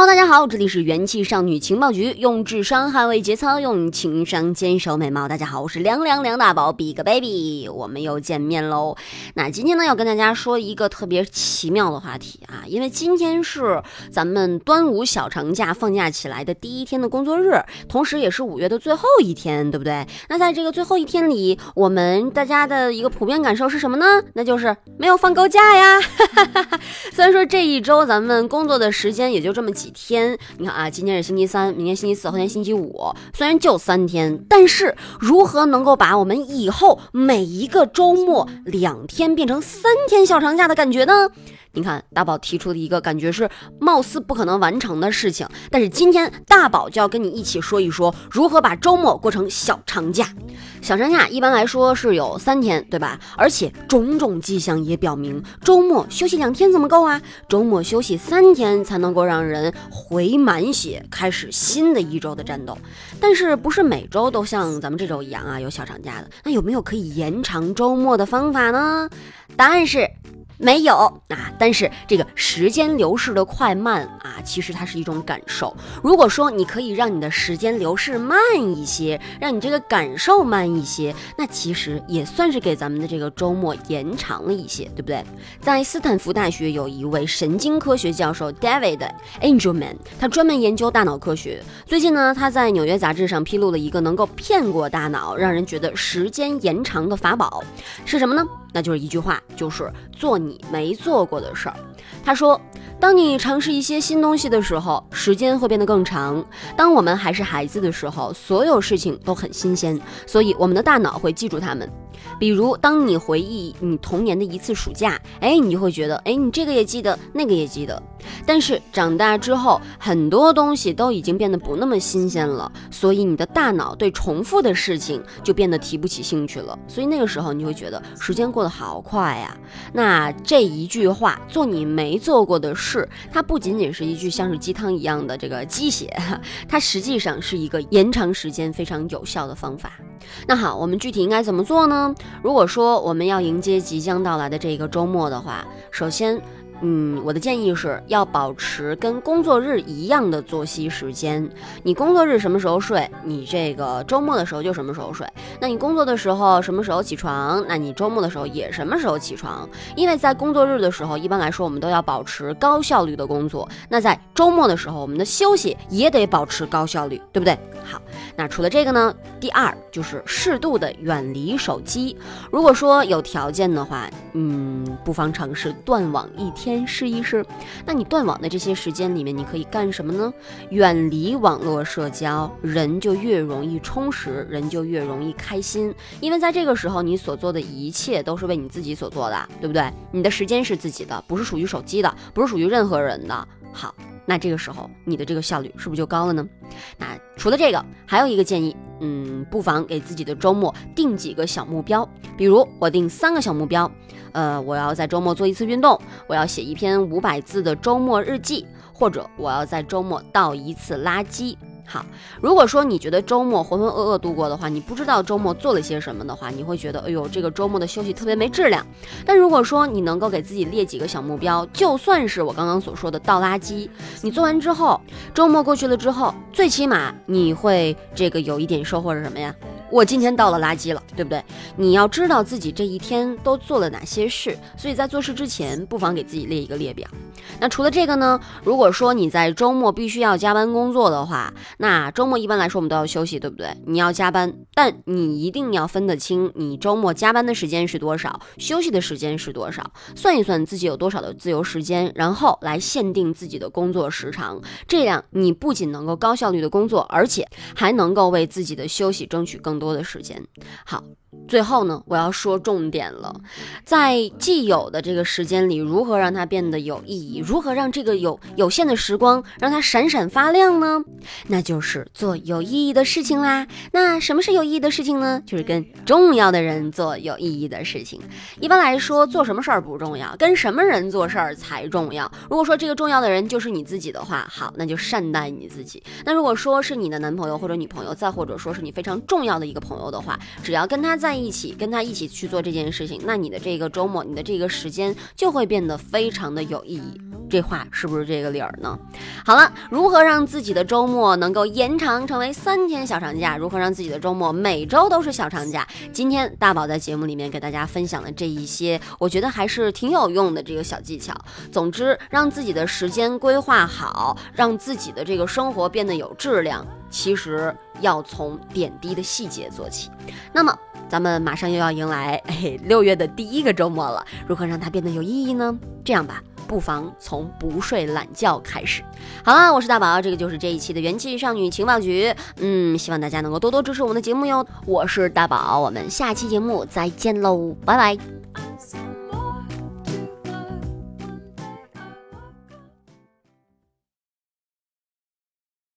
Hello，大家好，这里是元气少女情报局，用智商捍卫节操，用情商坚守美貌。大家好，我是凉凉梁大宝，Big Baby，我们又见面喽。那今天呢，要跟大家说一个特别奇妙的话题啊，因为今天是咱们端午小长假放假起来的第一天的工作日，同时也是五月的最后一天，对不对？那在这个最后一天里，我们大家的一个普遍感受是什么呢？那就是没有放够假呀。虽然说这一周咱们工作的时间也就这么。几天？你看啊，今天是星期三，明天星期四，后天星期五。虽然就三天，但是如何能够把我们以后每一个周末两天变成三天小长假的感觉呢？你看，大宝提出的一个感觉是貌似不可能完成的事情，但是今天大宝就要跟你一起说一说如何把周末过成小长假。小长假一般来说是有三天，对吧？而且种种迹象也表明，周末休息两天怎么够啊？周末休息三天才能够让人回满血，开始新的一周的战斗。但是不是每周都像咱们这周一样啊有小长假的？那有没有可以延长周末的方法呢？答案是。没有啊，但是这个时间流逝的快慢啊，其实它是一种感受。如果说你可以让你的时间流逝慢一些，让你这个感受慢一些，那其实也算是给咱们的这个周末延长了一些，对不对？在斯坦福大学有一位神经科学教授 David Angelman，他专门研究大脑科学。最近呢，他在纽约杂志上披露了一个能够骗过大脑，让人觉得时间延长的法宝，是什么呢？那就是一句话，就是做你没做过的事儿。他说，当你尝试一些新东西的时候，时间会变得更长。当我们还是孩子的时候，所有事情都很新鲜，所以我们的大脑会记住它们。比如，当你回忆你童年的一次暑假，哎，你就会觉得，哎，你这个也记得，那个也记得。但是长大之后，很多东西都已经变得不那么新鲜了，所以你的大脑对重复的事情就变得提不起兴趣了。所以那个时候，你会觉得时间过得好快呀。那这一句话，做你没做过的事，它不仅仅是一句像是鸡汤一样的这个鸡血，它实际上是一个延长时间非常有效的方法。那好，我们具体应该怎么做呢？如果说我们要迎接即将到来的这个周末的话，首先。嗯，我的建议是要保持跟工作日一样的作息时间。你工作日什么时候睡，你这个周末的时候就什么时候睡。那你工作的时候什么时候起床，那你周末的时候也什么时候起床。因为在工作日的时候，一般来说我们都要保持高效率的工作。那在周末的时候，我们的休息也得保持高效率，对不对？好，那除了这个呢，第二就是适度的远离手机。如果说有条件的话，嗯，不妨尝试断网一天。试一试，那你断网的这些时间里面，你可以干什么呢？远离网络社交，人就越容易充实，人就越容易开心。因为在这个时候，你所做的一切都是为你自己所做的，对不对？你的时间是自己的，不是属于手机的，不是属于任何人的。好，那这个时候你的这个效率是不是就高了呢？那除了这个，还有一个建议。嗯，不妨给自己的周末定几个小目标，比如我定三个小目标，呃，我要在周末做一次运动，我要写一篇五百字的周末日记，或者我要在周末倒一次垃圾。好，如果说你觉得周末浑浑噩噩度过的话，你不知道周末做了些什么的话，你会觉得，哎呦，这个周末的休息特别没质量。但如果说你能够给自己列几个小目标，就算是我刚刚所说的倒垃圾，你做完之后，周末过去了之后，最起码你会这个有一点收获是什么呀？我今天倒了垃圾了，对不对？你要知道自己这一天都做了哪些事，所以在做事之前，不妨给自己列一个列表。那除了这个呢？如果说你在周末必须要加班工作的话，那周末一般来说我们都要休息，对不对？你要加班，但你一定要分得清，你周末加班的时间是多少，休息的时间是多少，算一算自己有多少的自由时间，然后来限定自己的工作时长。这样你不仅能够高效率的工作，而且还能够为自己的休息争取更多的时间。好。最后呢，我要说重点了，在既有的这个时间里，如何让它变得有意义？如何让这个有有限的时光让它闪闪发亮呢？那就是做有意义的事情啦。那什么是有意义的事情呢？就是跟重要的人做有意义的事情。一般来说，做什么事儿不重要，跟什么人做事儿才重要。如果说这个重要的人就是你自己的话，好，那就善待你自己。那如果说是你的男朋友或者女朋友，再或者说是你非常重要的一个朋友的话，只要跟他在一起，跟他一起去做这件事情，那你的这个周末，你的这个时间就会变得非常的有意义。这话是不是这个理儿呢？好了，如何让自己的周末能够延长成为三天小长假？如何让自己的周末每周都是小长假？今天大宝在节目里面给大家分享的这一些，我觉得还是挺有用的这个小技巧。总之，让自己的时间规划好，让自己的这个生活变得有质量，其实要从点滴的细节做起。那么。咱们马上又要迎来六月的第一个周末了，如何让它变得有意义呢？这样吧，不妨从不睡懒觉开始。好了，我是大宝，这个就是这一期的元气少女情报局。嗯，希望大家能够多多支持我们的节目哟。我是大宝，我们下期节目再见喽，拜拜。